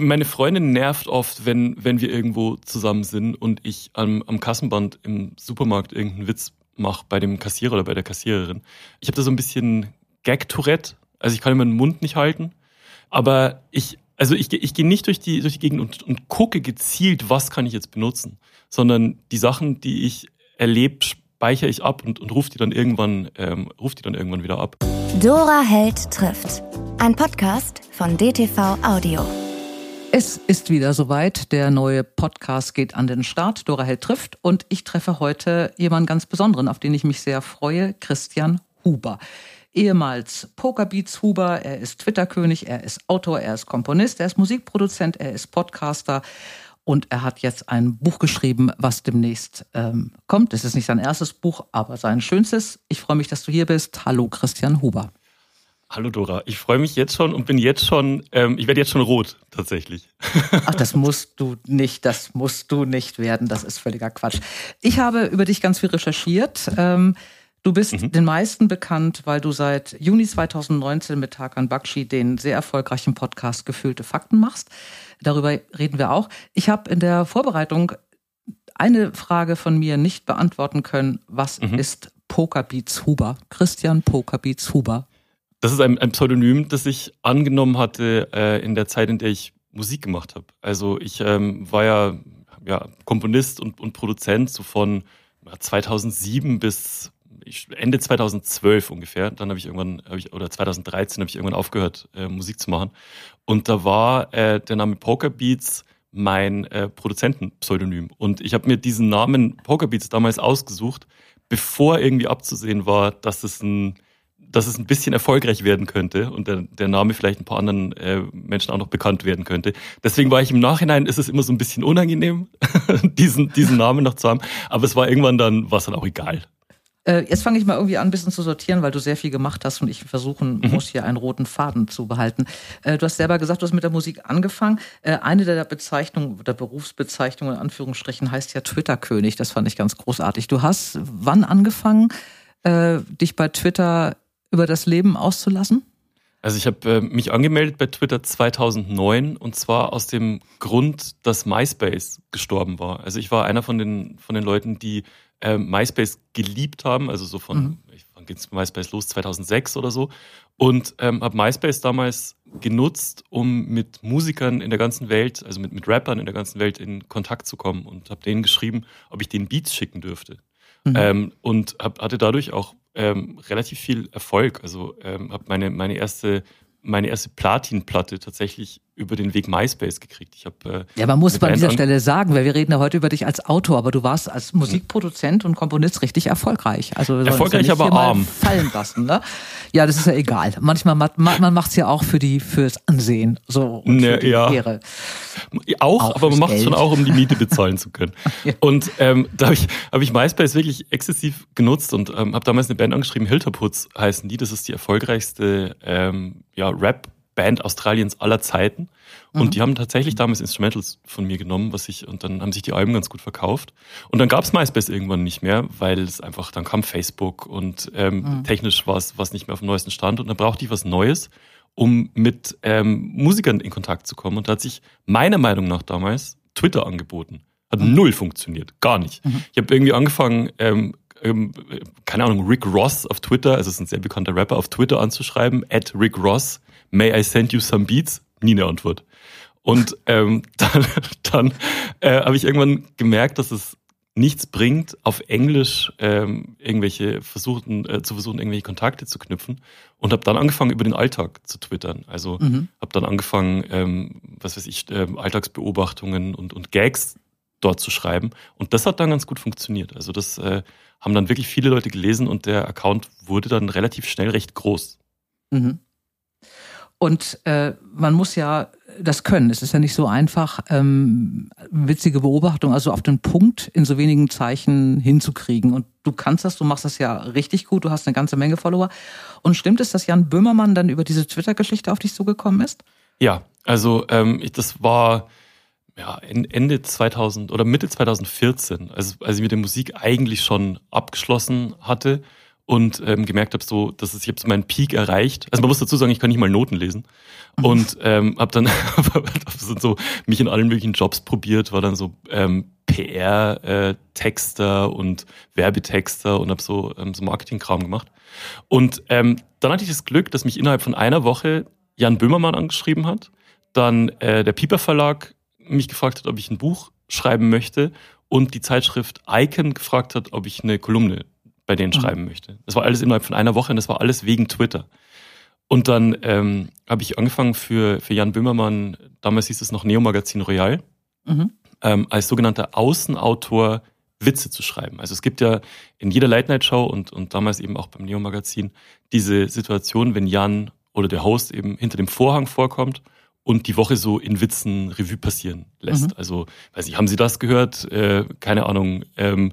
Meine Freundin nervt oft, wenn, wenn wir irgendwo zusammen sind und ich am, am Kassenband im Supermarkt irgendeinen Witz mache bei dem Kassierer oder bei der Kassiererin. Ich habe da so ein bisschen Gag-Tourette. Also ich kann immer den Mund nicht halten. Aber ich, also ich, ich gehe nicht durch die, durch die Gegend und, und gucke gezielt, was kann ich jetzt benutzen, sondern die Sachen, die ich erlebe, speichere ich ab und, und rufe die dann irgendwann, ähm, ruf die dann irgendwann wieder ab. Dora Held trifft. Ein Podcast von DTV Audio. Es ist wieder soweit. Der neue Podcast geht an den Start. Dora Held trifft. Und ich treffe heute jemanden ganz Besonderen, auf den ich mich sehr freue. Christian Huber. Ehemals Pokerbeats Huber. Er ist Twitter-König. Er ist Autor. Er ist Komponist. Er ist Musikproduzent. Er ist Podcaster. Und er hat jetzt ein Buch geschrieben, was demnächst ähm, kommt. Es ist nicht sein erstes Buch, aber sein schönstes. Ich freue mich, dass du hier bist. Hallo, Christian Huber. Hallo Dora, ich freue mich jetzt schon und bin jetzt schon, ähm, ich werde jetzt schon rot, tatsächlich. Ach, das musst du nicht, das musst du nicht werden, das ist völliger Quatsch. Ich habe über dich ganz viel recherchiert. Ähm, du bist mhm. den meisten bekannt, weil du seit Juni 2019 mit Tarkan Bakshi den sehr erfolgreichen Podcast Gefühlte Fakten machst. Darüber reden wir auch. Ich habe in der Vorbereitung eine Frage von mir nicht beantworten können. Was mhm. ist Pokerbeats Huber? Christian Pokerbeats Huber. Das ist ein, ein Pseudonym, das ich angenommen hatte äh, in der Zeit, in der ich Musik gemacht habe. Also ich ähm, war ja, ja Komponist und, und Produzent so von 2007 bis Ende 2012 ungefähr. Dann habe ich irgendwann, hab ich, oder 2013 habe ich irgendwann aufgehört, äh, Musik zu machen. Und da war äh, der Name Poker Beats mein äh, Produzentenpseudonym. Und ich habe mir diesen Namen Poker Beats damals ausgesucht, bevor irgendwie abzusehen war, dass es ein dass es ein bisschen erfolgreich werden könnte und der, der Name vielleicht ein paar anderen äh, Menschen auch noch bekannt werden könnte. Deswegen war ich im Nachhinein, ist es immer so ein bisschen unangenehm, diesen, diesen Namen noch zu haben. Aber es war irgendwann dann, war es dann auch egal. Äh, jetzt fange ich mal irgendwie an, ein bisschen zu sortieren, weil du sehr viel gemacht hast und ich versuchen mhm. muss, hier einen roten Faden zu behalten. Äh, du hast selber gesagt, du hast mit der Musik angefangen. Äh, eine der Bezeichnungen, der Berufsbezeichnungen in Anführungsstrichen heißt ja Twitter-König. Das fand ich ganz großartig. Du hast wann angefangen, dich bei Twitter über das Leben auszulassen? Also ich habe äh, mich angemeldet bei Twitter 2009 und zwar aus dem Grund, dass MySpace gestorben war. Also ich war einer von den von den Leuten, die äh, MySpace geliebt haben, also so von mhm. wann geht's MySpace los 2006 oder so und ähm, habe MySpace damals genutzt, um mit Musikern in der ganzen Welt, also mit mit Rappern in der ganzen Welt in Kontakt zu kommen und habe denen geschrieben, ob ich denen Beats schicken dürfte. Mhm. Ähm, und hab, hatte dadurch auch ähm, relativ viel Erfolg. Also ähm, habe meine, meine erste meine erste Platinplatte tatsächlich über den Weg MySpace gekriegt. Ich habe äh, ja, man muss bei dieser Stelle sagen, weil wir reden ja heute über dich als Autor, aber du warst als Musikproduzent und Komponist richtig erfolgreich. Also erfolgreich, ja aber arm. Fallen lassen, ne? Ja, das ist ja egal. Manchmal man, man macht es ja auch für die fürs Ansehen, so und ne, für die ja. Ehre. Auch, auch aber man macht es schon auch, um die Miete bezahlen zu können. ja. Und ähm, da habe ich habe ich MySpace wirklich exzessiv genutzt und ähm, habe damals eine Band angeschrieben, Hilterputz heißen die. Das ist die erfolgreichste ähm, ja, Rap Band Australiens aller Zeiten. Und mhm. die haben tatsächlich damals Instrumentals von mir genommen, was ich, und dann haben sich die Alben ganz gut verkauft. Und dann gab es MySpace irgendwann nicht mehr, weil es einfach, dann kam Facebook und ähm, mhm. technisch war es nicht mehr auf dem neuesten Stand und dann brauchte ich was Neues, um mit ähm, Musikern in Kontakt zu kommen. Und da hat sich meiner Meinung nach damals Twitter angeboten. Hat mhm. null funktioniert, gar nicht. Mhm. Ich habe irgendwie angefangen, ähm, ähm, keine Ahnung, Rick Ross auf Twitter, also es ist ein sehr bekannter Rapper, auf Twitter anzuschreiben, at Rick Ross May I send you some beats? Nie eine Antwort. Und ähm, dann, dann äh, habe ich irgendwann gemerkt, dass es nichts bringt, auf Englisch ähm, irgendwelche versuchen, äh, zu versuchen, irgendwelche Kontakte zu knüpfen und habe dann angefangen, über den Alltag zu twittern. Also mhm. habe dann angefangen, ähm, was weiß ich, äh, Alltagsbeobachtungen und, und Gags dort zu schreiben. Und das hat dann ganz gut funktioniert. Also das äh, haben dann wirklich viele Leute gelesen und der Account wurde dann relativ schnell recht groß. Mhm. Und äh, man muss ja das können. Es ist ja nicht so einfach, ähm, witzige Beobachtung, also auf den Punkt in so wenigen Zeichen hinzukriegen. Und du kannst das, du machst das ja richtig gut, du hast eine ganze Menge Follower. Und stimmt es, dass Jan Böhmermann dann über diese Twitter-Geschichte auf dich zugekommen ist? Ja, also ähm, das war ja, Ende 2000 oder Mitte 2014, also als ich mit der Musik eigentlich schon abgeschlossen hatte und ähm, gemerkt habe, so, dass es, ich habe so meinen Peak erreicht. Also man muss dazu sagen, ich kann nicht mal Noten lesen. Mhm. Und ähm, habe dann so mich in allen möglichen Jobs probiert, war dann so ähm, PR-Texter äh, und Werbetexter und habe so, ähm, so Marketingkram gemacht. Und ähm, dann hatte ich das Glück, dass mich innerhalb von einer Woche Jan Böhmermann angeschrieben hat, dann äh, der Piper Verlag mich gefragt hat, ob ich ein Buch schreiben möchte und die Zeitschrift Icon gefragt hat, ob ich eine Kolumne bei denen mhm. schreiben möchte. Das war alles innerhalb von einer Woche und das war alles wegen Twitter. Und dann ähm, habe ich angefangen für, für Jan Böhmermann, damals hieß es noch Neo Magazin Royal, mhm. ähm, als sogenannter Außenautor Witze zu schreiben. Also es gibt ja in jeder Late-Night-Show und, und damals eben auch beim Neo Magazin diese Situation, wenn Jan oder der Host eben hinter dem Vorhang vorkommt und die Woche so in Witzen Revue passieren lässt. Mhm. Also, weiß ich, haben Sie das gehört? Äh, keine Ahnung, ähm,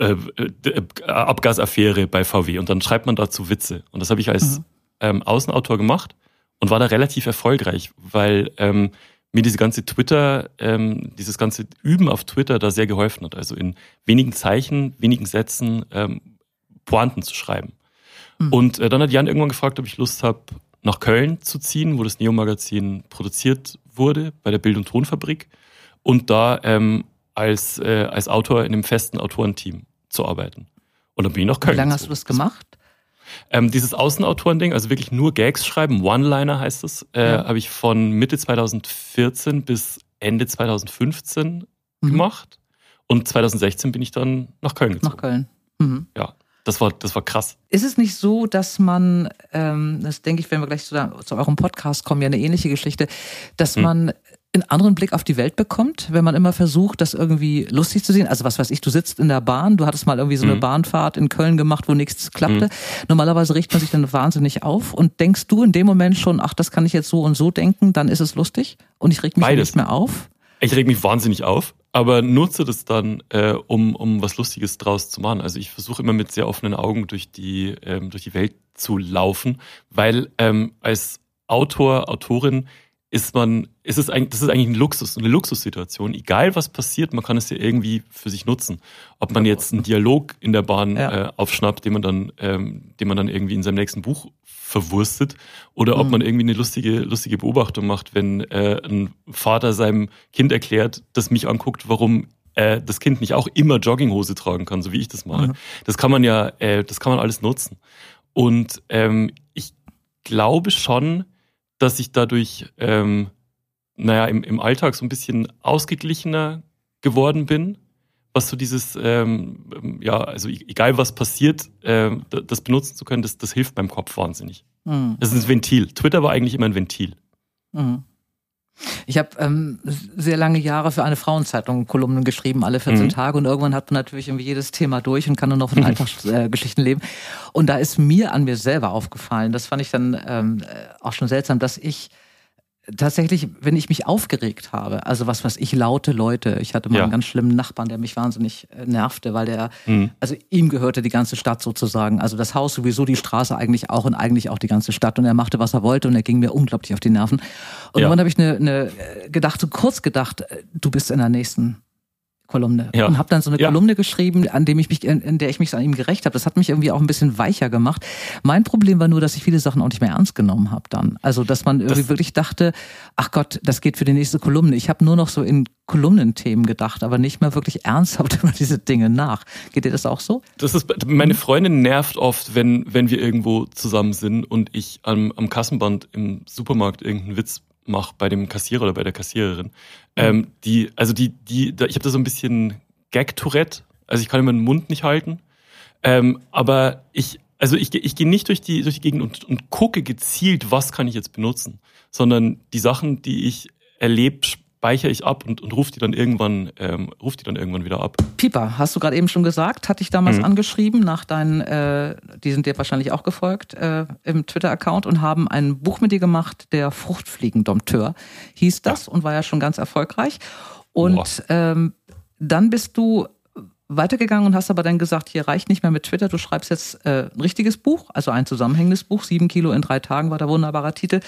äh, äh, Abgasaffäre bei VW und dann schreibt man dazu Witze. Und das habe ich als mhm. ähm, Außenautor gemacht und war da relativ erfolgreich, weil ähm, mir diese ganze Twitter, ähm, dieses ganze Üben auf Twitter da sehr geholfen hat. Also in wenigen Zeichen, wenigen Sätzen ähm, Pointen zu schreiben. Mhm. Und äh, dann hat Jan irgendwann gefragt, ob ich Lust habe, nach Köln zu ziehen, wo das Neo-Magazin produziert wurde, bei der Bild- und Tonfabrik. Und da ähm, als, äh, als Autor in einem festen Autorenteam zu arbeiten. Und dann bin ich nach Köln. Wie lange hast du das gemacht? Ähm, dieses Außenautorending, also wirklich nur Gags schreiben, One-Liner heißt es, äh, ja. habe ich von Mitte 2014 bis Ende 2015 mhm. gemacht. Und 2016 bin ich dann nach Köln gezogen. Nach Köln. Mhm. Ja, das war, das war krass. Ist es nicht so, dass man, ähm, das denke ich, wenn wir gleich zu, zu eurem Podcast kommen, ja eine ähnliche Geschichte, dass mhm. man einen anderen Blick auf die Welt bekommt, wenn man immer versucht, das irgendwie lustig zu sehen. Also was weiß ich, du sitzt in der Bahn, du hattest mal irgendwie so eine mhm. Bahnfahrt in Köln gemacht, wo nichts klappte. Mhm. Normalerweise richtet man sich dann wahnsinnig auf und denkst du in dem Moment schon, ach, das kann ich jetzt so und so denken, dann ist es lustig und ich reg mich nicht mehr auf. Ich reg mich wahnsinnig auf, aber nutze das dann, äh, um, um was Lustiges draus zu machen. Also ich versuche immer mit sehr offenen Augen durch die, ähm, durch die Welt zu laufen, weil ähm, als Autor, Autorin ist man, ist es eigentlich, das ist eigentlich ein Luxus, eine Luxussituation. Egal was passiert, man kann es ja irgendwie für sich nutzen. Ob man jetzt einen Dialog in der Bahn ja. äh, aufschnappt, den man dann, ähm, den man dann irgendwie in seinem nächsten Buch verwurstet, oder ob mhm. man irgendwie eine lustige, lustige Beobachtung macht, wenn äh, ein Vater seinem Kind erklärt, das mich anguckt, warum äh, das Kind nicht auch immer Jogginghose tragen kann, so wie ich das mache. Mhm. Das kann man ja, äh, das kann man alles nutzen. Und ähm, ich glaube schon, dass ich dadurch, ähm, naja, im, im Alltag so ein bisschen ausgeglichener geworden bin, was so dieses, ähm, ja, also e-, egal was passiert, äh, das benutzen zu können, das, das hilft meinem Kopf wahnsinnig. Mhm. Das ist ein Ventil. Twitter war eigentlich immer ein Ventil. Mhm. Ich habe ähm, sehr lange Jahre für eine Frauenzeitung Kolumnen geschrieben, alle 14 mhm. Tage. Und irgendwann hat man natürlich irgendwie jedes Thema durch und kann nur noch von Alltagsgeschichten äh, leben. Und da ist mir an mir selber aufgefallen, das fand ich dann ähm, auch schon seltsam, dass ich tatsächlich, wenn ich mich aufgeregt habe, also was was ich laute Leute, ich hatte mal ja. einen ganz schlimmen Nachbarn, der mich wahnsinnig äh, nervte, weil der, mhm. also ihm gehörte die ganze Stadt sozusagen, also das Haus sowieso, die Straße eigentlich auch und eigentlich auch die ganze Stadt und er machte, was er wollte und er ging mir unglaublich auf die Nerven. Und ja. dann habe ich eine, eine gedacht, so kurz gedacht, äh, du bist in der nächsten Kolumne ja. und habe dann so eine ja. Kolumne geschrieben, an dem ich mich, in, in der ich mich an ihm gerecht habe. Das hat mich irgendwie auch ein bisschen weicher gemacht. Mein Problem war nur, dass ich viele Sachen auch nicht mehr ernst genommen habe dann. Also dass man irgendwie das wirklich dachte, ach Gott, das geht für die nächste Kolumne. Ich habe nur noch so in Kolumnenthemen gedacht, aber nicht mehr wirklich ernsthaft über diese Dinge nach. Geht dir das auch so? Das ist meine Freundin nervt oft, wenn wenn wir irgendwo zusammen sind und ich am, am Kassenband im Supermarkt irgendeinen Witz mache bei dem Kassierer oder bei der Kassiererin. Ähm, die, also die, die, da, ich habe da so ein bisschen Gag-Tourette. Also ich kann immer den Mund nicht halten. Ähm, aber ich, also ich, ich gehe nicht durch die, durch die Gegend und, und gucke gezielt, was kann ich jetzt benutzen, sondern die Sachen, die ich erlebe, speichere ich ab und, und rufe die dann irgendwann, ähm, ruf die dann irgendwann wieder ab. Pieper, hast du gerade eben schon gesagt, hatte ich damals mhm. angeschrieben nach deinen, äh, die sind dir wahrscheinlich auch gefolgt äh, im Twitter-Account und haben ein Buch mit dir gemacht, der Fruchtfliegendompteur hieß das ja. und war ja schon ganz erfolgreich. Und ähm, dann bist du weitergegangen und hast aber dann gesagt, hier reicht nicht mehr mit Twitter, du schreibst jetzt äh, ein richtiges Buch, also ein zusammenhängendes Buch, sieben Kilo in drei Tagen war der wunderbare Titel,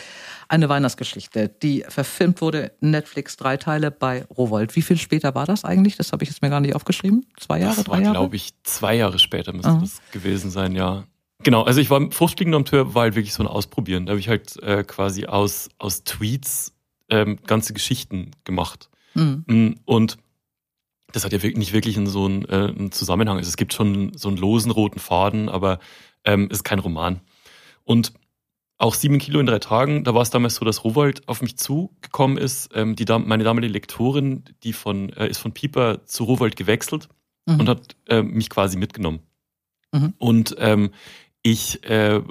eine Weihnachtsgeschichte, die verfilmt wurde, Netflix, drei Teile bei Rowold. Wie viel später war das eigentlich? Das habe ich jetzt mir gar nicht aufgeschrieben. Zwei Jahre, das drei war, Jahre? glaube ich, zwei Jahre später müsste ah. das gewesen sein, ja. Genau, also ich war Fruchtfliegender am Tür, war halt wirklich so ein Ausprobieren. Da habe ich halt äh, quasi aus, aus Tweets ähm, ganze Geschichten gemacht. Mhm. Und das hat ja nicht wirklich in so einen, äh, einen Zusammenhang. Also es gibt schon so einen losen roten Faden, aber ähm, ist kein Roman. Und auch sieben Kilo in drei Tagen, da war es damals so, dass Rowold auf mich zugekommen ist. Ähm, die, meine damalige Lektorin, die von, äh, ist von Pieper zu Rowold gewechselt mhm. und hat äh, mich quasi mitgenommen. Mhm. Und ähm, ich, äh,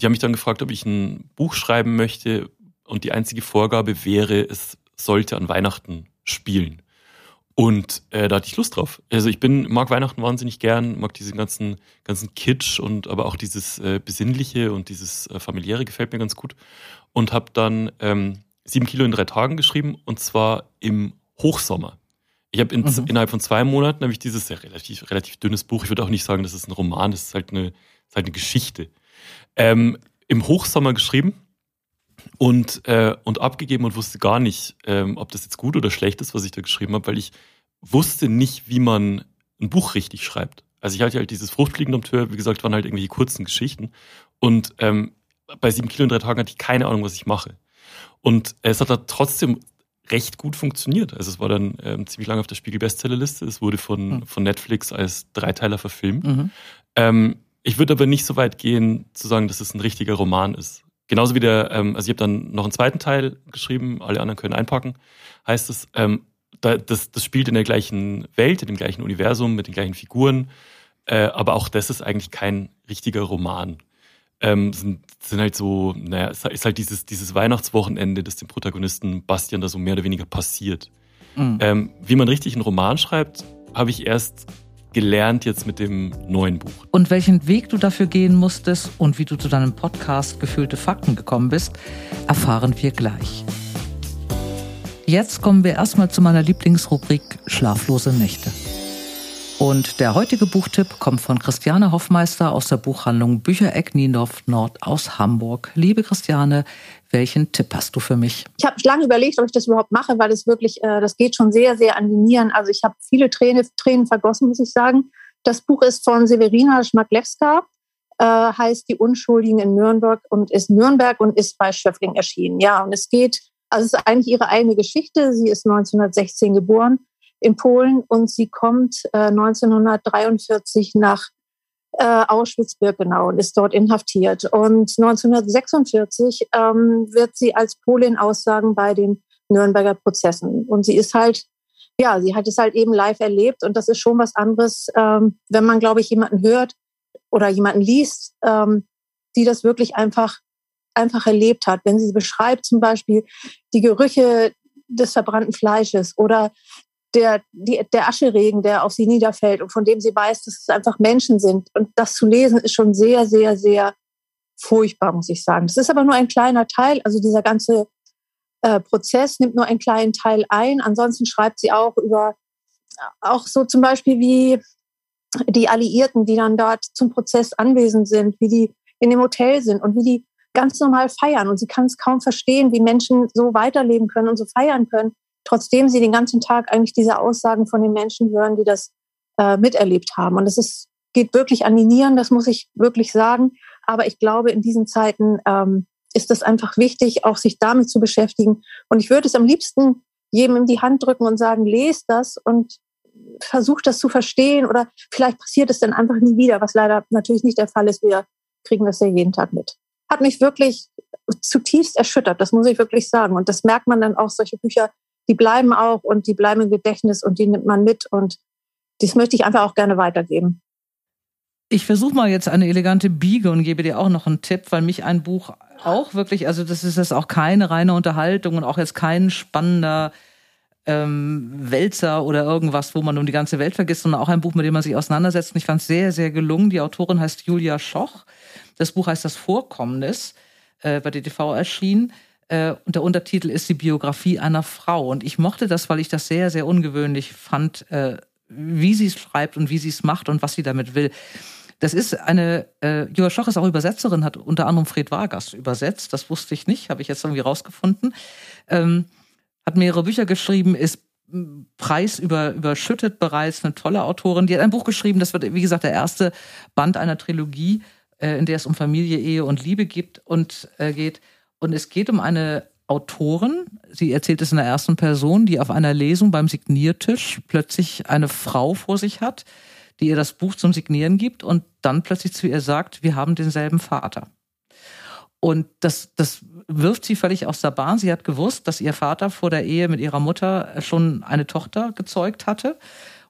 die haben mich dann gefragt, ob ich ein Buch schreiben möchte. Und die einzige Vorgabe wäre, es sollte an Weihnachten spielen. Und äh, da hatte ich Lust drauf. Also ich bin, mag Weihnachten wahnsinnig gern, mag diesen ganzen, ganzen Kitsch und aber auch dieses äh, Besinnliche und dieses äh, familiäre gefällt mir ganz gut. Und habe dann ähm, sieben Kilo in drei Tagen geschrieben und zwar im Hochsommer. Ich habe in, mhm. innerhalb von zwei Monaten habe ich dieses ja, relativ, relativ dünnes Buch. Ich würde auch nicht sagen, das ist ein Roman, das ist halt eine, ist halt eine Geschichte. Ähm, Im Hochsommer geschrieben und, äh, und abgegeben und wusste gar nicht, ähm, ob das jetzt gut oder schlecht ist, was ich da geschrieben habe, weil ich wusste nicht, wie man ein Buch richtig schreibt. Also ich hatte halt dieses Fruchtfliegen am Tür, wie gesagt, waren halt irgendwelche kurzen Geschichten. Und ähm, bei sieben Kilo in drei Tagen hatte ich keine Ahnung, was ich mache. Und es hat da trotzdem recht gut funktioniert. Also es war dann ähm, ziemlich lange auf der Spiegel-Bestsellerliste. Es wurde von, mhm. von Netflix als Dreiteiler verfilmt. Mhm. Ähm, ich würde aber nicht so weit gehen, zu sagen, dass es ein richtiger Roman ist. Genauso wie der, ähm, also ich habe dann noch einen zweiten Teil geschrieben, alle anderen können einpacken, heißt es, ähm, da, das, das spielt in der gleichen Welt, in dem gleichen Universum, mit den gleichen Figuren, äh, aber auch das ist eigentlich kein richtiger Roman. Ähm, sind, sind halt so, naja, ist halt dieses, dieses Weihnachtswochenende, das dem Protagonisten Bastian da so mehr oder weniger passiert. Mhm. Ähm, wie man richtig einen Roman schreibt, habe ich erst gelernt jetzt mit dem neuen Buch. Und welchen Weg du dafür gehen musstest und wie du zu deinem Podcast Gefühlte Fakten gekommen bist, erfahren wir gleich. Jetzt kommen wir erstmal zu meiner Lieblingsrubrik Schlaflose Nächte. Und der heutige Buchtipp kommt von Christiane Hoffmeister aus der Buchhandlung Büchereck Niendorf Nord aus Hamburg. Liebe Christiane, welchen Tipp hast du für mich? Ich habe lange überlegt, ob ich das überhaupt mache, weil das wirklich, äh, das geht schon sehr, sehr an die Nieren. Also ich habe viele Tränen, Tränen vergossen, muss ich sagen. Das Buch ist von Severina Schmaklewska, äh, heißt Die Unschuldigen in Nürnberg und ist Nürnberg und ist bei Schöffling erschienen. Ja, und es geht, also es ist eigentlich ihre eigene Geschichte. Sie ist 1916 geboren in Polen und sie kommt äh, 1943 nach äh, Auschwitz-Birkenau und ist dort inhaftiert. Und 1946 ähm, wird sie als Polin aussagen bei den Nürnberger Prozessen. Und sie ist halt, ja, sie hat es halt eben live erlebt und das ist schon was anderes, ähm, wenn man, glaube ich, jemanden hört oder jemanden liest, ähm, die das wirklich einfach einfach erlebt hat. Wenn sie beschreibt zum Beispiel die Gerüche des verbrannten Fleisches oder der, die, der Ascheregen, der auf sie niederfällt und von dem sie weiß, dass es einfach Menschen sind. Und das zu lesen ist schon sehr, sehr, sehr furchtbar, muss ich sagen. Das ist aber nur ein kleiner Teil. Also dieser ganze äh, Prozess nimmt nur einen kleinen Teil ein. Ansonsten schreibt sie auch über, auch so zum Beispiel wie die Alliierten, die dann dort zum Prozess anwesend sind, wie die in dem Hotel sind und wie die ganz normal feiern. Und sie kann es kaum verstehen, wie Menschen so weiterleben können und so feiern können trotzdem sie den ganzen Tag eigentlich diese Aussagen von den Menschen hören, die das äh, miterlebt haben. Und es ist, geht wirklich an die Nieren, das muss ich wirklich sagen. Aber ich glaube, in diesen Zeiten ähm, ist es einfach wichtig, auch sich damit zu beschäftigen. Und ich würde es am liebsten jedem in die Hand drücken und sagen, lest das und versucht das zu verstehen oder vielleicht passiert es dann einfach nie wieder, was leider natürlich nicht der Fall ist. Wir kriegen das ja jeden Tag mit. Hat mich wirklich zutiefst erschüttert, das muss ich wirklich sagen. Und das merkt man dann auch, solche Bücher die bleiben auch und die bleiben im Gedächtnis und die nimmt man mit und das möchte ich einfach auch gerne weitergeben. Ich versuche mal jetzt eine elegante Biege und gebe dir auch noch einen Tipp, weil mich ein Buch auch wirklich, also das ist jetzt auch keine reine Unterhaltung und auch jetzt kein spannender ähm, Wälzer oder irgendwas, wo man um die ganze Welt vergisst, sondern auch ein Buch, mit dem man sich auseinandersetzt. Und ich fand es sehr, sehr gelungen. Die Autorin heißt Julia Schoch. Das Buch heißt Das Vorkommnis, äh, bei DTV erschienen. Äh, und der Untertitel ist die Biografie einer Frau. Und ich mochte das, weil ich das sehr, sehr ungewöhnlich fand, äh, wie sie es schreibt und wie sie es macht und was sie damit will. Das ist eine, äh, Joa Schoch ist auch Übersetzerin, hat unter anderem Fred Vargas übersetzt. Das wusste ich nicht, habe ich jetzt irgendwie rausgefunden. Ähm, hat mehrere Bücher geschrieben, ist Preis über, überschüttet bereits, eine tolle Autorin. Die hat ein Buch geschrieben, das wird, wie gesagt, der erste Band einer Trilogie äh, in der es um Familie, Ehe und Liebe gibt und äh, geht. Und es geht um eine Autorin, sie erzählt es in der ersten Person, die auf einer Lesung beim Signiertisch plötzlich eine Frau vor sich hat, die ihr das Buch zum Signieren gibt und dann plötzlich zu ihr sagt, wir haben denselben Vater. Und das, das wirft sie völlig aus der Bahn. Sie hat gewusst, dass ihr Vater vor der Ehe mit ihrer Mutter schon eine Tochter gezeugt hatte,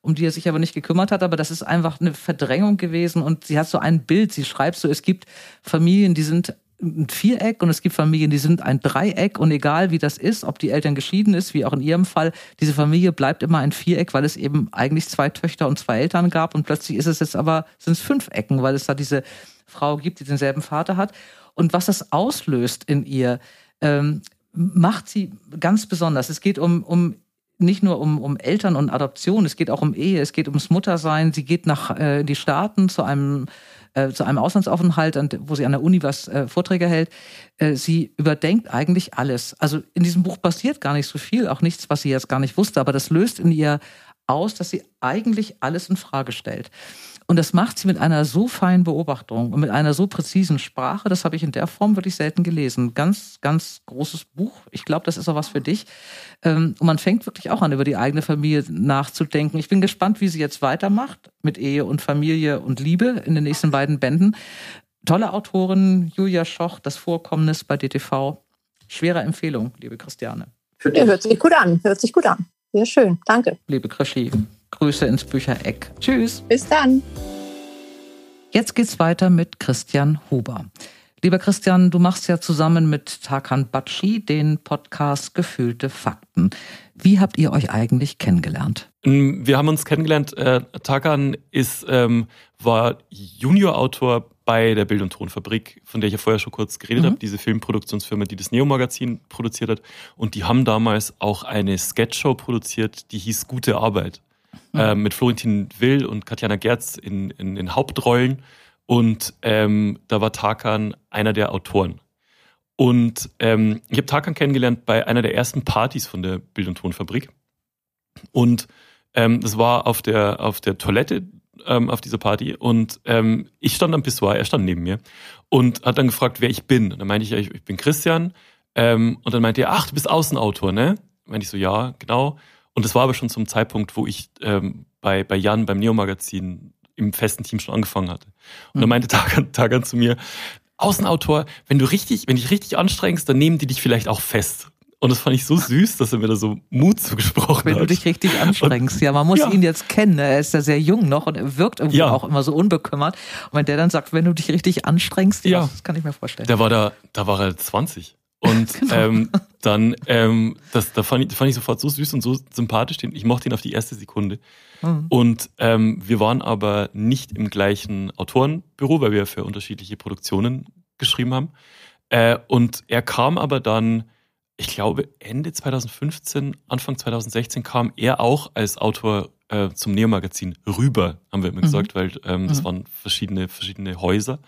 um die er sich aber nicht gekümmert hat. Aber das ist einfach eine Verdrängung gewesen. Und sie hat so ein Bild. Sie schreibt so, es gibt Familien, die sind ein Viereck und es gibt Familien, die sind ein Dreieck und egal wie das ist, ob die Eltern geschieden ist, wie auch in ihrem Fall, diese Familie bleibt immer ein Viereck, weil es eben eigentlich zwei Töchter und zwei Eltern gab und plötzlich ist es jetzt aber, sind es fünf Ecken, weil es da diese Frau gibt, die denselben Vater hat. Und was das auslöst in ihr, ähm, macht sie ganz besonders. Es geht um, um nicht nur um, um Eltern und Adoption, es geht auch um Ehe, es geht ums Muttersein. Sie geht nach äh, die Staaten zu einem äh, zu einem Auslandsaufenthalt, wo sie an der Uni was äh, Vorträge hält. Äh, sie überdenkt eigentlich alles. Also in diesem Buch passiert gar nicht so viel, auch nichts, was sie jetzt gar nicht wusste, aber das löst in ihr aus, dass sie eigentlich alles in Frage stellt. Und das macht sie mit einer so feinen Beobachtung und mit einer so präzisen Sprache. Das habe ich in der Form wirklich selten gelesen. Ganz, ganz großes Buch. Ich glaube, das ist auch was für dich. Ähm, und man fängt wirklich auch an, über die eigene Familie nachzudenken. Ich bin gespannt, wie sie jetzt weitermacht mit Ehe und Familie und Liebe in den nächsten beiden Bänden. Tolle Autorin, Julia Schoch, das Vorkommnis bei DTV. Schwere Empfehlung, liebe Christiane. Ja, hört sich gut an, hört sich gut an. Sehr schön, danke. Liebe Krischi. Grüße ins Büchereck. Tschüss. Bis dann. Jetzt geht's weiter mit Christian Huber. Lieber Christian, du machst ja zusammen mit Tarkan Batschi den Podcast Gefühlte Fakten. Wie habt ihr euch eigentlich kennengelernt? Mm, wir haben uns kennengelernt. Äh, Tarkan ist, ähm, war Juniorautor bei der Bild- und Tonfabrik, von der ich ja vorher schon kurz geredet mhm. habe, diese Filmproduktionsfirma, die das Neo-Magazin produziert hat. Und die haben damals auch eine Sketchshow produziert, die hieß Gute Arbeit äh, mit Florentin Will und Katjana Gerz in, in den Hauptrollen. Und ähm, da war Tarkan einer der Autoren. Und ähm, ich habe Tarkan kennengelernt bei einer der ersten Partys von der Bild- und Tonfabrik. Und ähm, das war auf der, auf der Toilette ähm, auf dieser Party. Und ähm, ich stand am Pissoir, er stand neben mir und hat dann gefragt, wer ich bin. Und dann meinte ich, ich, ich bin Christian. Ähm, und dann meinte er, ach, du bist Außenautor, ne? Meinte ich so, ja, genau. Und das war aber schon zum Zeitpunkt, wo ich ähm, bei, bei Jan beim Neo-Magazin im festen Team schon angefangen hatte. Und mhm. dann meinte Tagan, Tagan zu mir, Außenautor, wenn du richtig, wenn dich richtig anstrengst, dann nehmen die dich vielleicht auch fest. Und das fand ich so süß, dass er mir da so Mut zugesprochen Wenn hat. Wenn du dich richtig anstrengst. Und, ja, man muss ja. ihn jetzt kennen. Ne? Er ist ja sehr jung noch und er wirkt irgendwie ja. auch immer so unbekümmert. Und wenn der dann sagt, wenn du dich richtig anstrengst, ja, das kann ich mir vorstellen. Der war da, da war er 20. Und genau. ähm, dann, ähm, das, da fand ich, fand ich sofort so süß und so sympathisch. Ich mochte ihn auf die erste Sekunde. Mhm. Und ähm, wir waren aber nicht im gleichen Autorenbüro, weil wir für unterschiedliche Produktionen geschrieben haben. Äh, und er kam aber dann, ich glaube, Ende 2015, Anfang 2016 kam er auch als Autor äh, zum Neo-Magazin rüber, haben wir immer mhm. gesagt, weil ähm, das mhm. waren verschiedene, verschiedene Häuser.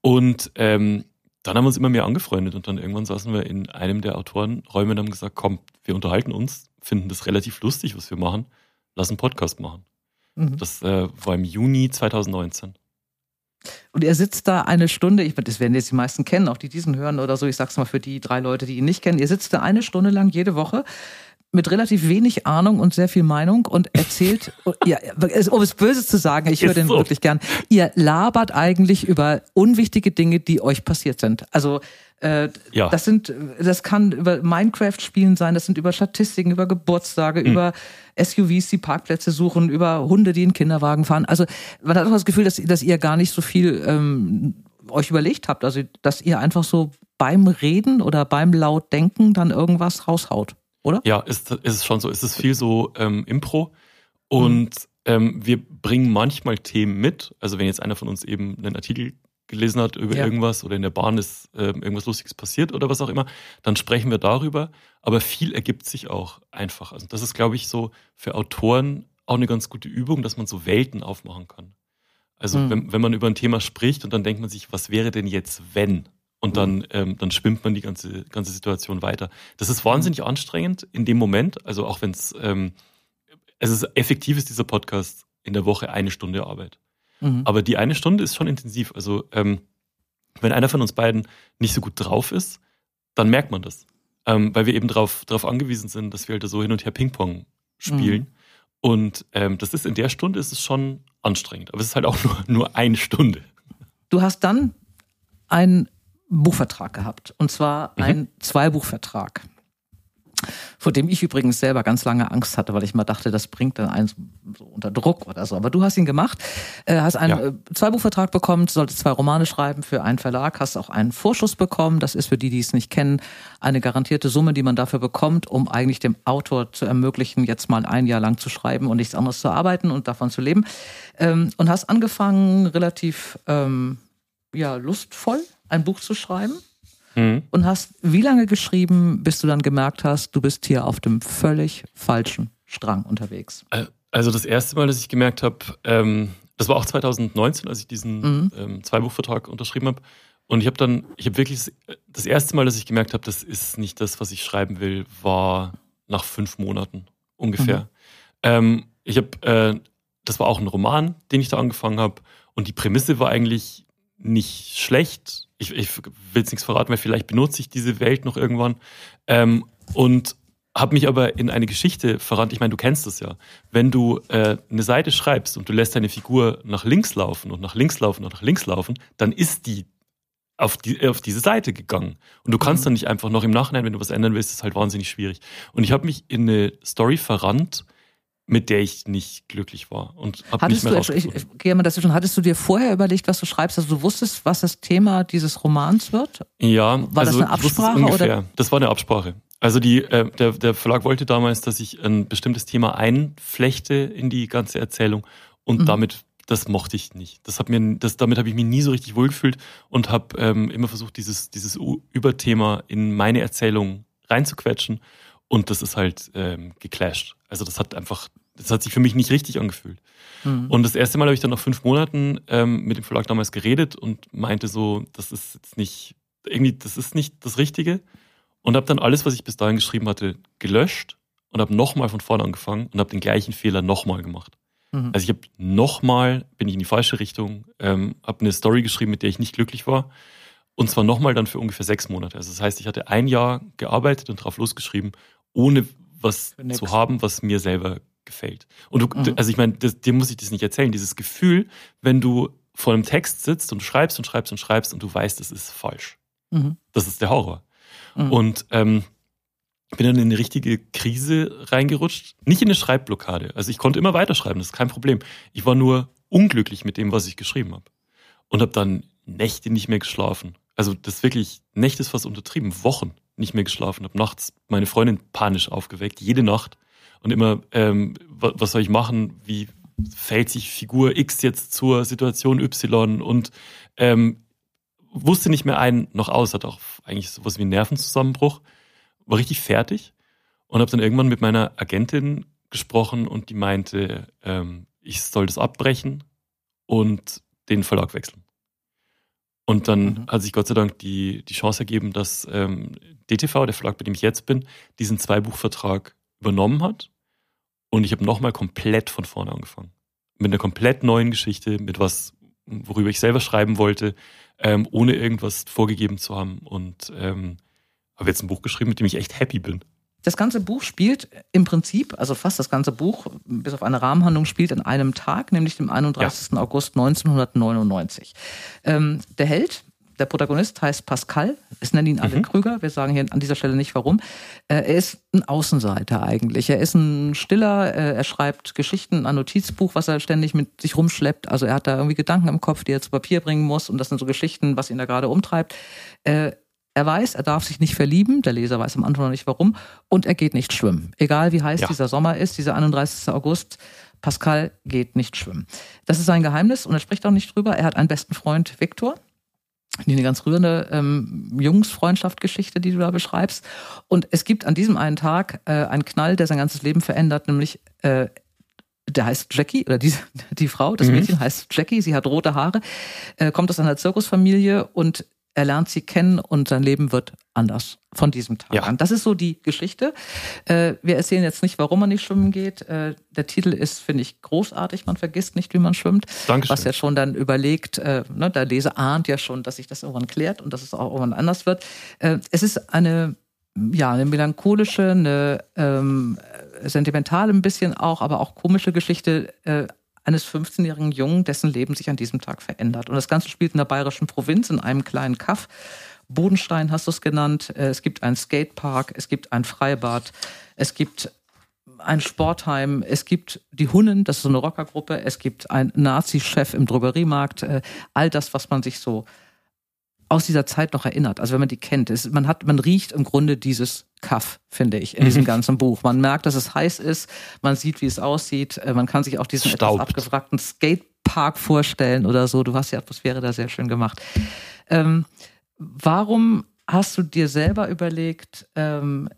Und ähm, dann haben wir uns immer mehr angefreundet und dann irgendwann saßen wir in einem der Autorenräume und haben gesagt, komm, wir unterhalten uns, finden das relativ lustig, was wir machen, lass einen Podcast machen. Mhm. Das äh, war im Juni 2019. Und er sitzt da eine Stunde, ich, das werden jetzt die meisten kennen, auch die diesen hören oder so, ich sag's mal für die drei Leute, die ihn nicht kennen, ihr sitzt da eine Stunde lang jede Woche mit relativ wenig Ahnung und sehr viel Meinung und erzählt, ja, um es böse zu sagen, ich höre den so. wirklich gern, ihr labert eigentlich über unwichtige Dinge, die euch passiert sind. Also äh, ja. das sind, das kann über Minecraft-Spielen sein, das sind über Statistiken, über Geburtstage, mhm. über SUVs, die Parkplätze suchen, über Hunde, die in Kinderwagen fahren. Also man hat auch das Gefühl, dass, dass ihr gar nicht so viel ähm, euch überlegt habt, also dass ihr einfach so beim Reden oder beim laut Denken dann irgendwas raushaut oder? Ja, ist, ist es schon so. Es ist viel so ähm, Impro und mhm. ähm, wir bringen manchmal Themen mit. Also wenn jetzt einer von uns eben einen Artikel gelesen hat über ja. irgendwas oder in der Bahn ist äh, irgendwas Lustiges passiert oder was auch immer, dann sprechen wir darüber. Aber viel ergibt sich auch einfach. Also das ist, glaube ich, so für Autoren auch eine ganz gute Übung, dass man so Welten aufmachen kann. Also mhm. wenn, wenn man über ein Thema spricht und dann denkt man sich, was wäre denn jetzt, wenn? Und dann, mhm. ähm, dann schwimmt man die ganze, ganze Situation weiter. Das ist wahnsinnig anstrengend in dem Moment. Also auch wenn es, ähm, es ist effektiv ist dieser Podcast in der Woche eine Stunde Arbeit. Mhm. Aber die eine Stunde ist schon intensiv. Also ähm, wenn einer von uns beiden nicht so gut drauf ist, dann merkt man das. Ähm, weil wir eben darauf drauf angewiesen sind, dass wir halt so hin und her Ping-Pong spielen. Mhm. Und ähm, das ist in der Stunde ist es schon anstrengend. Aber es ist halt auch nur, nur eine Stunde. Du hast dann einen Buchvertrag gehabt. Und zwar mhm. einen Zweibuchvertrag vor dem ich übrigens selber ganz lange Angst hatte, weil ich mal dachte, das bringt dann einen so unter Druck oder so. Aber du hast ihn gemacht, äh, hast einen ja. Äh, Zweibuchvertrag bekommen, solltest zwei Romane schreiben für einen Verlag, hast auch einen Vorschuss bekommen. Das ist für die, die es nicht kennen, eine garantierte Summe, die man dafür bekommt, um eigentlich dem Autor zu ermöglichen, jetzt mal ein Jahr lang zu schreiben und nichts anderes zu arbeiten und davon zu leben. Ähm, und hast angefangen, relativ ähm, ja, lustvoll ein Buch zu schreiben mhm. und hast wie lange geschrieben, bis du dann gemerkt hast, du bist hier auf dem völlig falschen Strang unterwegs? Äh, also das erste Mal, dass ich gemerkt habe, ähm, das war auch 2019, als ich diesen mhm. ähm, Zweibuchvertrag unterschrieben habe. Und ich habe dann, ich habe wirklich das erste Mal, dass ich gemerkt habe, das ist nicht das, was ich schreiben will, war nach fünf Monaten ungefähr. Mhm. Ähm, ich habe, äh, das war auch ein Roman, den ich da angefangen habe. Und die Prämisse war eigentlich nicht schlecht ich, ich will es nichts verraten, weil vielleicht benutze ich diese Welt noch irgendwann. Ähm, und habe mich aber in eine Geschichte verrannt. Ich meine, du kennst das ja. Wenn du äh, eine Seite schreibst und du lässt deine Figur nach links laufen und nach links laufen und nach links laufen, dann ist die auf, die, auf diese Seite gegangen. Und du kannst mhm. dann nicht einfach noch im Nachhinein, wenn du was ändern willst, ist halt wahnsinnig schwierig. Und ich habe mich in eine Story verrannt, mit der ich nicht glücklich war und habe nicht mehr du, ich, ich, gehe mal dazwischen, hattest du dir vorher überlegt, was du schreibst, also du wusstest, was das Thema dieses Romans wird? Ja, war also, das eine Absprache ungefähr. oder? Das war eine Absprache. Also die, äh, der, der Verlag wollte damals, dass ich ein bestimmtes Thema einflechte in die ganze Erzählung und mhm. damit das mochte ich nicht. Das hat mir, das, damit habe ich mich nie so richtig wohlgefühlt und habe ähm, immer versucht, dieses, dieses Überthema in meine Erzählung reinzuquetschen. Und das ist halt ähm, geclasht. Also das hat einfach das hat sich für mich nicht richtig angefühlt. Mhm. Und das erste Mal habe ich dann nach fünf Monaten ähm, mit dem Verlag damals geredet und meinte so, das ist jetzt nicht, irgendwie, das ist nicht das Richtige. Und habe dann alles, was ich bis dahin geschrieben hatte, gelöscht und habe nochmal von vorne angefangen und habe den gleichen Fehler nochmal gemacht. Mhm. Also ich habe nochmal, bin ich in die falsche Richtung, ähm, habe eine Story geschrieben, mit der ich nicht glücklich war. Und zwar nochmal dann für ungefähr sechs Monate. Also das heißt, ich hatte ein Jahr gearbeitet und drauf losgeschrieben, ohne was zu haben, was mir selber gefällt. Und du, mhm. also ich meine, dir muss ich das nicht erzählen, dieses Gefühl, wenn du vor einem Text sitzt und schreibst und schreibst und schreibst und du weißt, es ist falsch. Mhm. Das ist der Horror. Mhm. Und ähm, bin dann in eine richtige Krise reingerutscht. Nicht in eine Schreibblockade. Also ich konnte immer weiterschreiben, das ist kein Problem. Ich war nur unglücklich mit dem, was ich geschrieben habe. Und habe dann Nächte nicht mehr geschlafen. Also das ist wirklich, Nächte ist fast untertrieben, Wochen nicht mehr geschlafen. Habe nachts meine Freundin panisch aufgeweckt, jede Nacht und immer, ähm, was soll ich machen? Wie fällt sich Figur X jetzt zur Situation Y und ähm, wusste nicht mehr ein noch aus, hat auch eigentlich sowas wie einen Nervenzusammenbruch, war richtig fertig und habe dann irgendwann mit meiner Agentin gesprochen und die meinte, ähm, ich soll das abbrechen und den Verlag wechseln. Und dann mhm. hat sich Gott sei Dank die, die Chance ergeben, dass ähm, DTV, der Verlag, bei dem ich jetzt bin, diesen Zweibuchvertrag übernommen hat. Und ich habe nochmal komplett von vorne angefangen. Mit einer komplett neuen Geschichte, mit was, worüber ich selber schreiben wollte, ähm, ohne irgendwas vorgegeben zu haben. Und ähm, habe jetzt ein Buch geschrieben, mit dem ich echt happy bin. Das ganze Buch spielt im Prinzip, also fast das ganze Buch, bis auf eine Rahmenhandlung, spielt an einem Tag, nämlich dem 31. Ja. August 1999. Ähm, der Held der Protagonist heißt Pascal. Es nennen ihn alle mhm. Krüger. Wir sagen hier an dieser Stelle nicht warum. Äh, er ist ein Außenseiter eigentlich. Er ist ein Stiller. Äh, er schreibt Geschichten, ein Notizbuch, was er ständig mit sich rumschleppt. Also er hat da irgendwie Gedanken im Kopf, die er zu Papier bringen muss. Und das sind so Geschichten, was ihn da gerade umtreibt. Äh, er weiß, er darf sich nicht verlieben. Der Leser weiß am Anfang noch nicht warum. Und er geht nicht schwimmen. Egal wie heiß ja. dieser Sommer ist, dieser 31. August. Pascal geht nicht schwimmen. Das ist sein Geheimnis und er spricht auch nicht drüber. Er hat einen besten Freund, Viktor eine ganz rührende ähm, Jungsfreundschaft-Geschichte, die du da beschreibst. Und es gibt an diesem einen Tag äh, einen Knall, der sein ganzes Leben verändert, nämlich äh, der heißt Jackie, oder die, die Frau, das mhm. Mädchen heißt Jackie, sie hat rote Haare, äh, kommt aus einer Zirkusfamilie und er lernt sie kennen und sein Leben wird anders von diesem Tag ja. an. Das ist so die Geschichte. Äh, wir erzählen jetzt nicht, warum man nicht schwimmen geht. Äh, der Titel ist, finde ich, großartig. Man vergisst nicht, wie man schwimmt. Dankeschön. Was ja schon dann überlegt, äh, ne, der Leser ahnt ja schon, dass sich das irgendwann klärt und dass es auch irgendwann anders wird. Es ist eine, ja, eine melancholische, eine ähm, sentimentale ein bisschen auch, aber auch komische Geschichte eines 15-jährigen Jungen, dessen Leben sich an diesem Tag verändert. Und das Ganze spielt in der bayerischen Provinz, in einem kleinen Kaff. Bodenstein hast du es genannt. Äh, es gibt einen Skatepark, es gibt ein Freibad, es gibt ein Sportheim, es gibt die Hunnen, das ist so eine Rockergruppe, es gibt einen Nazi-Chef im Drogeriemarkt, äh, all das, was man sich so aus dieser Zeit noch erinnert. Also wenn man die kennt, ist, man hat, man riecht im Grunde dieses Kaff, finde ich, in diesem mhm. ganzen Buch. Man merkt, dass es heiß ist, man sieht, wie es aussieht, äh, man kann sich auch diesen Staubt. etwas abgewrackten Skatepark vorstellen oder so. Du hast die Atmosphäre da sehr schön gemacht. Ähm, warum hast du dir selber überlegt, ähm,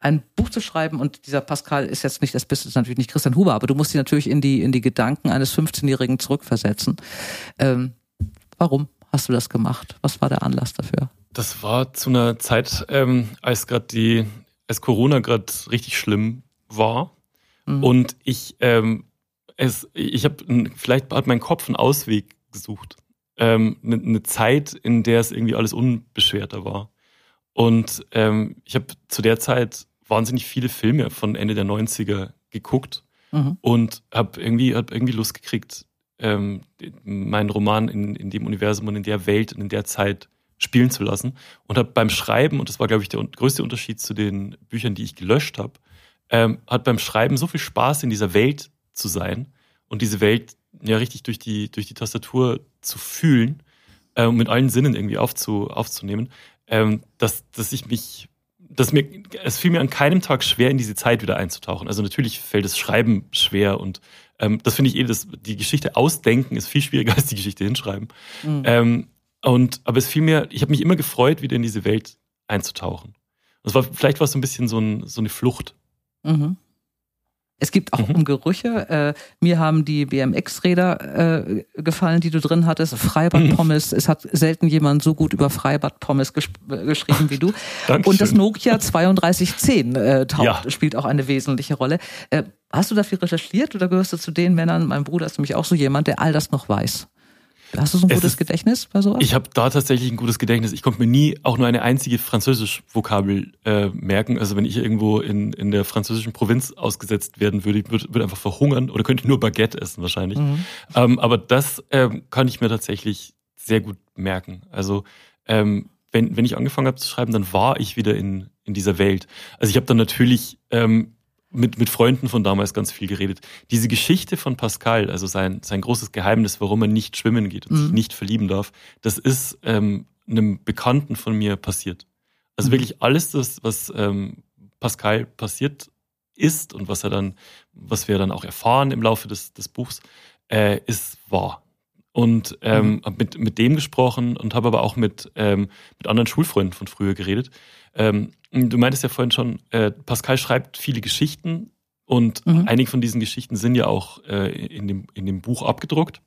ein Buch zu schreiben und dieser Pascal ist jetzt nicht, das bist jetzt natürlich nicht Christian Huber, aber du musst dich natürlich in die, in die Gedanken eines 15-Jährigen zurückversetzen. Ähm, warum? Hast du das gemacht? Was war der Anlass dafür? Das war zu einer Zeit, ähm, als gerade die, als Corona gerade richtig schlimm war mhm. und ich ähm, es, ich habe vielleicht hat mein Kopf einen Ausweg gesucht, ähm, eine, eine Zeit, in der es irgendwie alles unbeschwerter war. Und ähm, ich habe zu der Zeit wahnsinnig viele Filme von Ende der 90er geguckt mhm. und habe irgendwie, hab irgendwie Lust gekriegt, ähm, meinen Roman in, in dem Universum und in der Welt und in der Zeit spielen zu lassen. Und habe beim Schreiben, und das war, glaube ich, der größte Unterschied zu den Büchern, die ich gelöscht habe, ähm, hat beim Schreiben so viel Spaß, in dieser Welt zu sein und diese Welt ja richtig durch die, durch die Tastatur zu fühlen äh, und mit allen Sinnen irgendwie aufzu, aufzunehmen, ähm, dass, dass ich mich, dass mir, es fiel mir an keinem Tag schwer, in diese Zeit wieder einzutauchen. Also natürlich fällt das Schreiben schwer und ähm, das finde ich eh, das, die Geschichte ausdenken ist viel schwieriger als die Geschichte hinschreiben. Mhm. Ähm, und, aber es fiel mir, ich habe mich immer gefreut, wieder in diese Welt einzutauchen. Das war, vielleicht war es so ein bisschen so, ein, so eine Flucht. Mhm. Es gibt auch mhm. um Gerüche. Äh, mir haben die BMX-Räder äh, gefallen, die du drin hattest. Freibad-Pommes. Mhm. Es hat selten jemand so gut über Freibad-Pommes ges äh, geschrieben wie du. Und das Nokia 3210 äh, taucht, ja. spielt auch eine wesentliche Rolle. Äh, hast du dafür recherchiert oder gehörst du zu den Männern? Mein Bruder ist nämlich auch so jemand, der all das noch weiß. Hast du so ein es gutes ist, Gedächtnis bei sowas? Ich habe da tatsächlich ein gutes Gedächtnis. Ich konnte mir nie auch nur eine einzige Französisch-Vokabel äh, merken. Also wenn ich irgendwo in, in der französischen Provinz ausgesetzt werden würde, ich würde, würde einfach verhungern oder könnte nur Baguette essen wahrscheinlich. Mhm. Ähm, aber das ähm, kann ich mir tatsächlich sehr gut merken. Also ähm, wenn, wenn ich angefangen habe zu schreiben, dann war ich wieder in, in dieser Welt. Also ich habe dann natürlich ähm, mit, mit Freunden von damals ganz viel geredet. Diese Geschichte von Pascal, also sein, sein großes Geheimnis, warum er nicht schwimmen geht und mhm. sich nicht verlieben darf, das ist ähm, einem Bekannten von mir passiert. Also mhm. wirklich alles das, was ähm, Pascal passiert ist und was er dann, was wir dann auch erfahren im Laufe des, des Buchs, äh, ist wahr. Und ähm, mhm. mit, mit dem gesprochen und habe aber auch mit, ähm, mit anderen Schulfreunden von früher geredet. Ähm, du meintest ja vorhin schon, äh, Pascal schreibt viele Geschichten und mhm. einige von diesen Geschichten sind ja auch äh, in, dem, in dem Buch abgedruckt.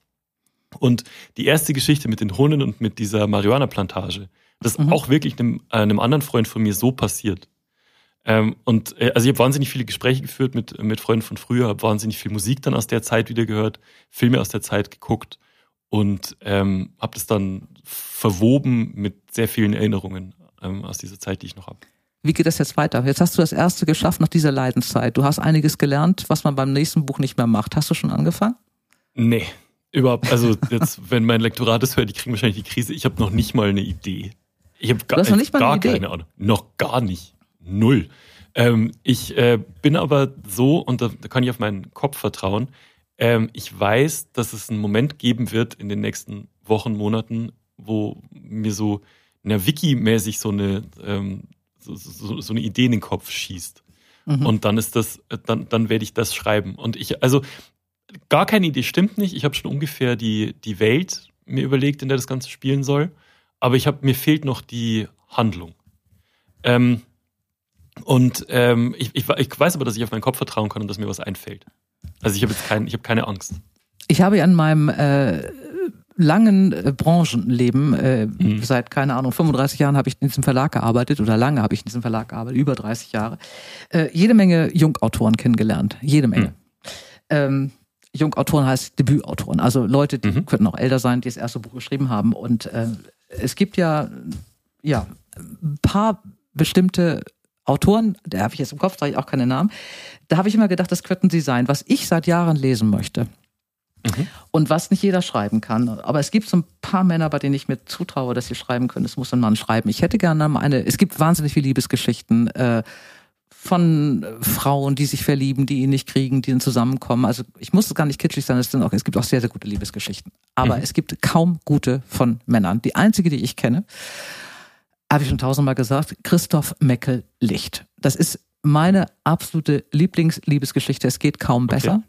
Und die erste Geschichte mit den Hunden und mit dieser Marihuana-Plantage, das ist mhm. auch wirklich einem, äh, einem anderen Freund von mir so passiert. Ähm, und äh, also ich habe wahnsinnig viele Gespräche geführt mit, mit Freunden von früher, habe wahnsinnig viel Musik dann aus der Zeit wieder gehört, Filme aus der Zeit geguckt und ähm, habe das dann verwoben mit sehr vielen Erinnerungen ähm, aus dieser Zeit, die ich noch habe. Wie geht das jetzt weiter? Jetzt hast du das erste geschafft nach dieser Leidenszeit. Du hast einiges gelernt, was man beim nächsten Buch nicht mehr macht. Hast du schon angefangen? Nee, überhaupt. Also jetzt, wenn mein Lektorat das hört, die kriegen wahrscheinlich die Krise. Ich habe noch nicht mal eine Idee. Ich habe gar, noch nicht mal gar eine Idee. keine Ahnung. Noch gar nicht. Null. Ähm, ich äh, bin aber so, und da, da, kann ich auf meinen Kopf vertrauen, ähm, ich weiß, dass es einen Moment geben wird in den nächsten Wochen, Monaten, wo mir so na, Wiki-mäßig so eine, ähm, so, so, so, eine Idee in den Kopf schießt. Mhm. Und dann ist das, dann, dann werde ich das schreiben. Und ich, also gar keine Idee stimmt nicht. Ich habe schon ungefähr die, die Welt mir überlegt, in der das Ganze spielen soll. Aber ich habe, mir fehlt noch die Handlung. Ähm, und ähm, ich, ich, ich weiß aber, dass ich auf meinen Kopf vertrauen kann und dass mir was einfällt. Also ich habe jetzt kein, ich habe keine Angst. Ich habe an meinem äh, langen äh, Branchenleben, äh, mhm. seit, keine Ahnung, 35 Jahren habe ich in diesem Verlag gearbeitet oder lange habe ich in diesem Verlag gearbeitet, über 30 Jahre, äh, jede Menge Jungautoren kennengelernt. Jede Menge. Mhm. Ähm, Jungautoren heißt Debütautoren, also Leute, die mhm. könnten auch älter sein, die das erste Buch geschrieben haben. Und äh, es gibt ja, ja, ein paar bestimmte Autoren, da habe ich jetzt im Kopf, sage ich auch keine Namen, da habe ich immer gedacht, das könnten sie sein, was ich seit Jahren lesen möchte. Mhm. Und was nicht jeder schreiben kann. Aber es gibt so ein paar Männer, bei denen ich mir zutraue, dass sie schreiben können. Es muss ein Mann schreiben. Ich hätte gerne mal eine, es gibt wahnsinnig viele Liebesgeschichten. Äh, von Frauen, die sich verlieben, die ihn nicht kriegen, die dann zusammenkommen. Also ich muss es gar nicht kitschig sein, es, auch, es gibt auch sehr, sehr gute Liebesgeschichten. Aber mhm. es gibt kaum gute von Männern. Die einzige, die ich kenne, habe ich schon tausendmal gesagt, Christoph Meckel-Licht. Das ist meine absolute Lieblingsliebesgeschichte. Es geht kaum besser.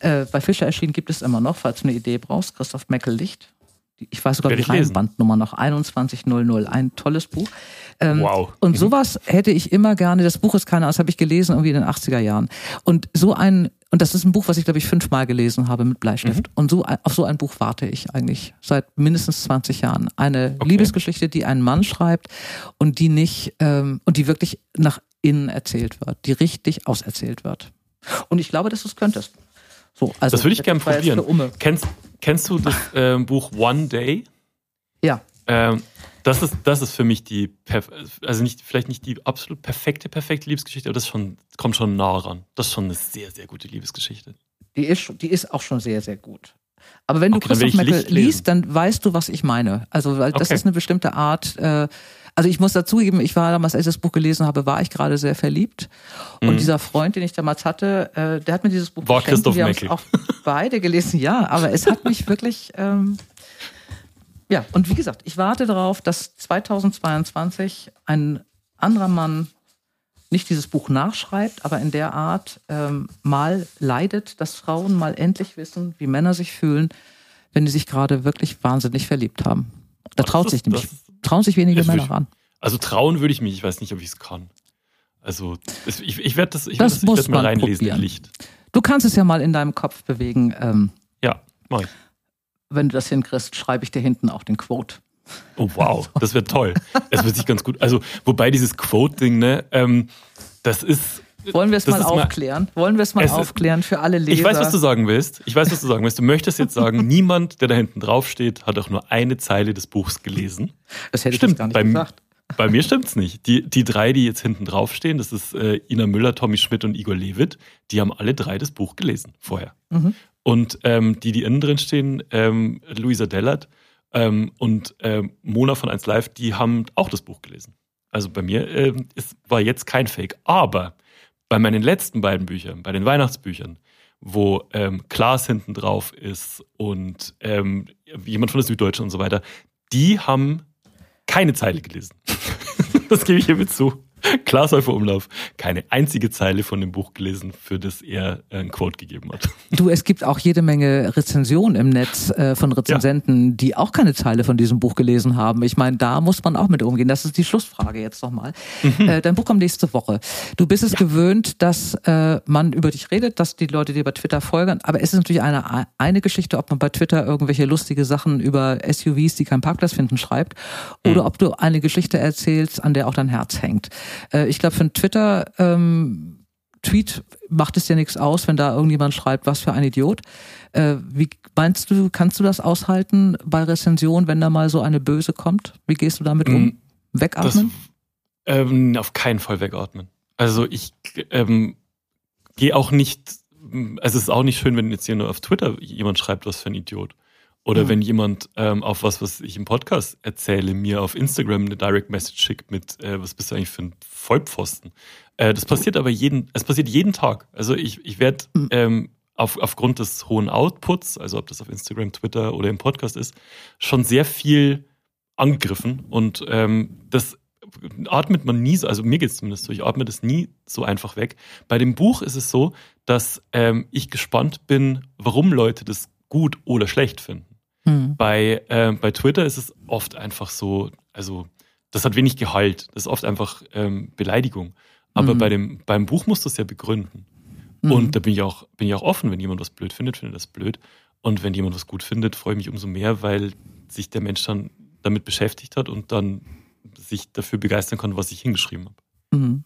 Okay. Äh, bei Fischer erschienen gibt es immer noch, falls du eine Idee brauchst, Christoph Meckel-Licht ich weiß sogar die Reihenbandnummer noch, 2100, ein tolles Buch. Ähm, wow. Und mhm. sowas hätte ich immer gerne, das Buch ist keine, das habe ich gelesen irgendwie in den 80er Jahren. Und so ein, und das ist ein Buch, was ich glaube ich fünfmal gelesen habe mit Bleistift. Mhm. Und so, auf so ein Buch warte ich eigentlich seit mindestens 20 Jahren. Eine okay. Liebesgeschichte, die ein Mann schreibt und die nicht, ähm, und die wirklich nach innen erzählt wird, die richtig auserzählt wird. Und ich glaube, dass du es könntest. So, also das würde ich gerne probieren. Kennst, kennst du das äh, Buch One Day? Ja. Ähm, das ist, das ist für mich die, also nicht, vielleicht nicht die absolut perfekte, perfekte Liebesgeschichte, aber das schon, kommt schon nah ran. Das ist schon eine sehr, sehr gute Liebesgeschichte. Die ist, die ist auch schon sehr, sehr gut. Aber wenn du okay, Christoph Meckel liest, dann weißt du, was ich meine. Also, weil das okay. ist eine bestimmte Art, äh, also ich muss dazugeben, ich war damals, als ich das Buch gelesen habe, war ich gerade sehr verliebt. Und mhm. dieser Freund, den ich damals hatte, äh, der hat mir dieses Buch war geschenkt. Christoph wir haben auch beide gelesen, ja. Aber es hat mich wirklich, ähm, ja. Und wie gesagt, ich warte darauf, dass 2022 ein anderer Mann nicht dieses Buch nachschreibt, aber in der Art ähm, mal leidet, dass Frauen mal endlich wissen, wie Männer sich fühlen, wenn die sich gerade wirklich wahnsinnig verliebt haben. Da traut sich nämlich trauen sich wenige Männer ran. Also trauen würde ich mich, ich weiß nicht, ob ich es kann. Also ich, ich werde das, ich das das, muss ich werd mal reinlesen probieren. Licht. Du kannst es ja mal in deinem Kopf bewegen. Ähm, ja, mach ich. Wenn du das hinkriegst, schreibe ich dir hinten auch den Quote. Oh wow, das wird toll. Es wird sich ganz gut. Also wobei dieses Quote-Ding, ne, ähm, das ist wollen wir es mal aufklären? Mal, Wollen wir es mal es aufklären für alle Leser? Ich weiß, was du sagen willst. Ich weiß, was du sagen willst. Du möchtest jetzt sagen, niemand, der da hinten drauf steht, hat auch nur eine Zeile des Buchs gelesen. Das hätte Stimmt, ich gar nicht bei, gesagt. Bei mir stimmt's nicht. Die, die drei, die jetzt hinten drauf stehen, das ist äh, Ina Müller, Tommy Schmidt und Igor Lewitt, die haben alle drei das Buch gelesen vorher. Mhm. Und ähm, die, die innen drin stehen, ähm, Luisa Dellert ähm, und ähm, Mona von 1 Live, die haben auch das Buch gelesen. Also bei mir äh, ist, war jetzt kein Fake. Aber bei meinen letzten beiden Büchern, bei den Weihnachtsbüchern, wo ähm, Klaas hinten drauf ist und ähm, jemand von der Süddeutschen und so weiter, die haben keine Zeile gelesen. das gebe ich hiermit zu. Umlauf, keine einzige Zeile von dem Buch gelesen, für das er ein Quote gegeben hat. Du, es gibt auch jede Menge Rezensionen im Netz äh, von Rezensenten, ja. die auch keine Zeile von diesem Buch gelesen haben. Ich meine, da muss man auch mit umgehen. Das ist die Schlussfrage jetzt nochmal. Mhm. Äh, dein Buch kommt nächste Woche. Du bist es ja. gewöhnt, dass äh, man über dich redet, dass die Leute dir bei Twitter folgen. Aber es ist natürlich eine, eine Geschichte, ob man bei Twitter irgendwelche lustige Sachen über SUVs, die keinen Parkplatz finden, schreibt. Oder mhm. ob du eine Geschichte erzählst, an der auch dein Herz hängt. Äh, ich glaube, für einen Twitter ähm, Tweet macht es dir nichts aus, wenn da irgendjemand schreibt, was für ein Idiot. Äh, wie meinst du, kannst du das aushalten bei Rezension, wenn da mal so eine böse kommt? Wie gehst du damit um? Mm, wegatmen? Das, ähm, auf keinen Fall wegatmen. Also ich ähm, gehe auch nicht, also es ist auch nicht schön, wenn jetzt hier nur auf Twitter jemand schreibt, was für ein Idiot. Oder mhm. wenn jemand ähm, auf was, was ich im Podcast erzähle, mir auf Instagram eine Direct Message schickt mit, äh, was bist du eigentlich für ein Vollpfosten? Äh, das passiert aber jeden, es passiert jeden Tag. Also ich, ich werde mhm. ähm, auf, aufgrund des hohen Outputs, also ob das auf Instagram, Twitter oder im Podcast ist, schon sehr viel angegriffen. Und ähm, das atmet man nie so, also mir geht es zumindest so, ich atme das nie so einfach weg. Bei dem Buch ist es so, dass ähm, ich gespannt bin, warum Leute das gut oder schlecht finden. Mhm. Bei, äh, bei Twitter ist es oft einfach so, also das hat wenig Gehalt, das ist oft einfach ähm, Beleidigung. Aber mhm. bei dem, beim Buch musst du es ja begründen. Mhm. Und da bin ich auch, bin ich auch offen, wenn jemand was blöd findet, findet das blöd. Und wenn jemand was gut findet, freue ich mich umso mehr, weil sich der Mensch dann damit beschäftigt hat und dann sich dafür begeistern kann, was ich hingeschrieben habe. Mhm.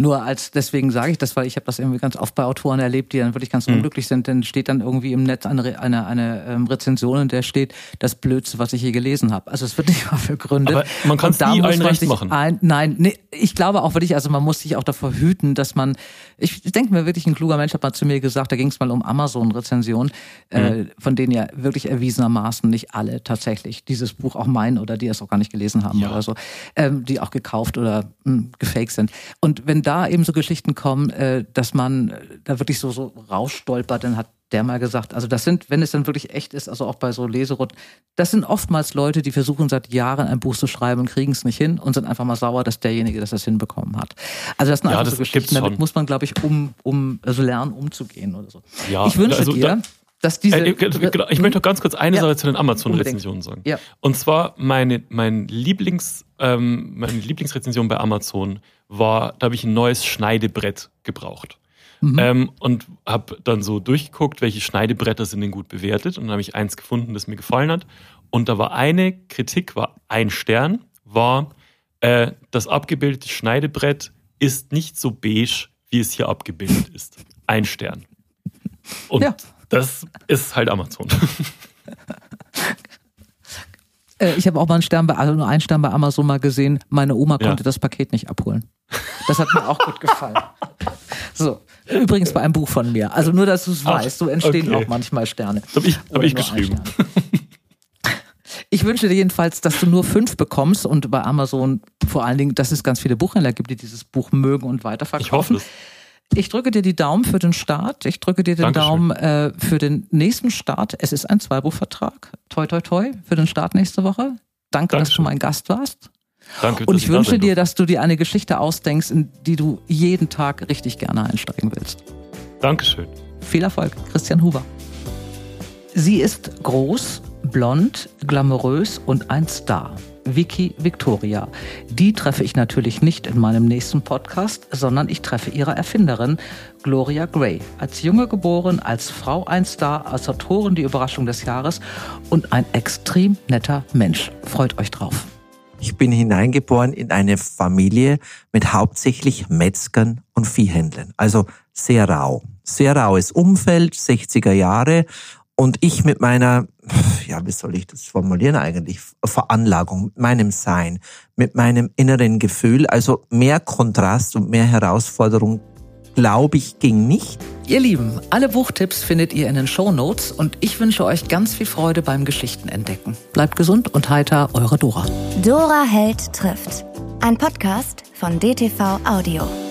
Nur als deswegen sage ich das, weil ich habe das irgendwie ganz oft bei Autoren erlebt, die dann wirklich ganz mhm. unglücklich sind. Dann steht dann irgendwie im Netz eine, eine, eine ähm, Rezension, in der steht das Blödste, was ich je gelesen habe. Also es wird nicht mal vergründet. Aber man kann es nie allen recht machen. Ein, nein, nee, ich glaube auch wirklich, also man muss sich auch davor hüten, dass man. Ich denke mir wirklich, ein kluger Mensch hat mal zu mir gesagt, da ging es mal um Amazon-Rezensionen, äh, mhm. äh, von denen ja wirklich erwiesenermaßen nicht alle tatsächlich dieses Buch auch meinen oder die es auch gar nicht gelesen haben ja. oder so, ähm, die auch gekauft oder mh, hm, gefaked sind. Und wenn da eben so Geschichten kommen, äh, dass man äh, da wirklich so, so rausstolpert, dann hat der mal gesagt, also das sind, wenn es dann wirklich echt ist, also auch bei so Leserunden, das sind oftmals Leute, die versuchen seit Jahren ein Buch zu schreiben und kriegen es nicht hin und sind einfach mal sauer, dass derjenige das, das hinbekommen hat. Also das sind ja, einfach das so Geschichten, damit muss man, glaube ich, um, um also lernen, umzugehen oder so. Ja, ich wünsche also, dir, dass diese. Äh, genau, ich möchte noch ganz kurz eine ja, Sache zu den Amazon-Rezensionen sagen. Ja. Und zwar meine, mein Lieblings, ähm, meine Lieblingsrezension bei Amazon war, da habe ich ein neues Schneidebrett gebraucht. Mhm. Ähm, und habe dann so durchgeguckt, welche Schneidebretter sind denn gut bewertet. Und dann habe ich eins gefunden, das mir gefallen hat. Und da war eine Kritik, war ein Stern, war äh, das abgebildete Schneidebrett ist nicht so beige, wie es hier abgebildet ist. Ein Stern. Und ja. Das ist halt Amazon. Äh, ich habe auch mal einen Stern bei, also nur einen Stern bei Amazon mal gesehen. Meine Oma ja. konnte das Paket nicht abholen. Das hat mir auch gut gefallen. So, übrigens bei einem Buch von mir. Also nur, dass du es weißt, so entstehen okay. auch manchmal Sterne. Habe ich, hab ich geschrieben. Ich wünsche dir jedenfalls, dass du nur fünf bekommst und bei Amazon vor allen Dingen, dass es ganz viele Buchhändler gibt, die dieses Buch mögen und weiterverkaufen. Ich hoffe es. Ich drücke dir die Daumen für den Start. Ich drücke dir den Dankeschön. Daumen äh, für den nächsten Start. Es ist ein Zweibuchvertrag. Toi, toi, toi für den Start nächste Woche. Danke, Dankeschön. dass du mein Gast warst. Danke, Und ich wünsche dir, dass du dir eine Geschichte ausdenkst, in die du jeden Tag richtig gerne einsteigen willst. Dankeschön. Viel Erfolg, Christian Huber. Sie ist groß, blond, glamourös und ein Star. Vicky Victoria. Die treffe ich natürlich nicht in meinem nächsten Podcast, sondern ich treffe ihre Erfinderin, Gloria Gray. Als Junge geboren, als Frau ein Star, als Autorin die Überraschung des Jahres und ein extrem netter Mensch. Freut euch drauf. Ich bin hineingeboren in eine Familie mit hauptsächlich Metzgern und Viehhändlern. Also sehr rau. Sehr raues Umfeld, 60er Jahre. Und ich mit meiner, ja, wie soll ich das formulieren eigentlich? Veranlagung, mit meinem Sein, mit meinem inneren Gefühl. Also mehr Kontrast und mehr Herausforderung, glaube ich, ging nicht. Ihr Lieben, alle Buchtipps findet ihr in den Show Notes und ich wünsche euch ganz viel Freude beim Geschichtenentdecken. Bleibt gesund und heiter, eure Dora. Dora Held trifft. Ein Podcast von DTV Audio.